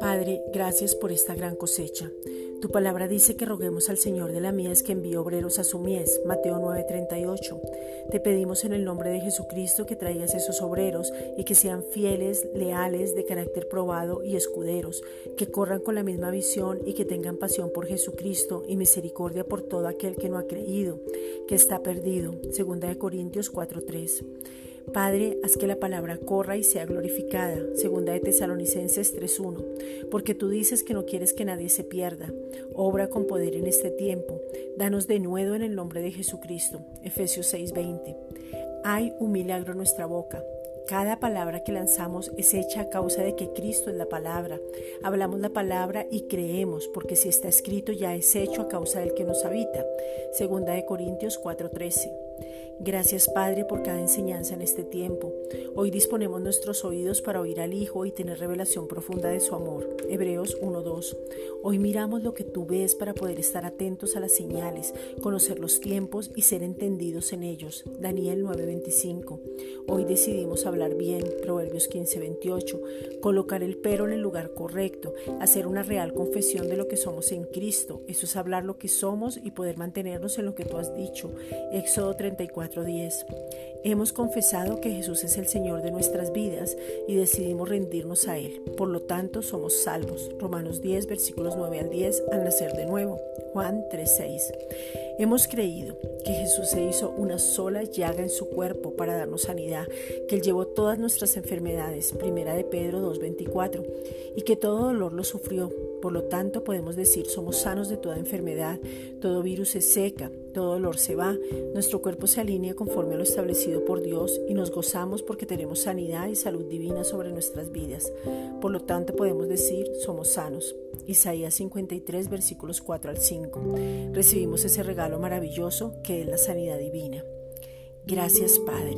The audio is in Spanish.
Padre, gracias por esta gran cosecha. Tu palabra dice que roguemos al Señor de la mies que envíe obreros a su mies. Mateo 9:38. Te pedimos en el nombre de Jesucristo que traigas esos obreros y que sean fieles, leales, de carácter probado y escuderos, que corran con la misma visión y que tengan pasión por Jesucristo y misericordia por todo aquel que no ha creído, que está perdido. Segunda de Corintios 4:3. Padre, haz que la palabra corra y sea glorificada. Segunda de Tesalonicenses 3.1. Porque tú dices que no quieres que nadie se pierda. Obra con poder en este tiempo. Danos de nuevo en el nombre de Jesucristo. Efesios 6.20. Hay un milagro en nuestra boca. Cada palabra que lanzamos es hecha a causa de que Cristo es la palabra. Hablamos la palabra y creemos, porque si está escrito ya es hecho a causa del que nos habita. Segunda de Corintios 4:13. Gracias Padre por cada enseñanza en este tiempo. Hoy disponemos nuestros oídos para oír al Hijo y tener revelación profunda de su amor. Hebreos 1.2. Hoy miramos lo que tú ves para poder estar atentos a las señales, conocer los tiempos y ser entendidos en ellos. Daniel 9.25. Hoy decidimos hablar bien. Proverbios 15.28. Colocar el pero en el lugar correcto. Hacer una real confesión de lo que somos en Cristo. Eso es hablar lo que somos y poder mantenernos en lo que tú has dicho. Éxodo 34:10. Hemos confesado que Jesús es el Señor de nuestras vidas y decidimos rendirnos a Él. Por lo tanto, somos salvos. Romanos 10, versículos 9 al 10, al nacer de nuevo. Juan 3:6. Hemos creído que Jesús se hizo una sola llaga en su cuerpo para darnos sanidad, que Él llevó todas nuestras enfermedades, primera de Pedro 2:24, y que todo dolor lo sufrió. Por lo tanto, podemos decir, somos sanos de toda enfermedad, todo virus se seca, todo dolor se va, nuestro cuerpo se alinea conforme a lo establecido por Dios y nos gozamos porque tenemos sanidad y salud divina sobre nuestras vidas. Por lo tanto, podemos decir, somos sanos. Isaías 53, versículos 4 al 5. Recibimos ese regalo maravilloso que es la sanidad divina. Gracias, Padre.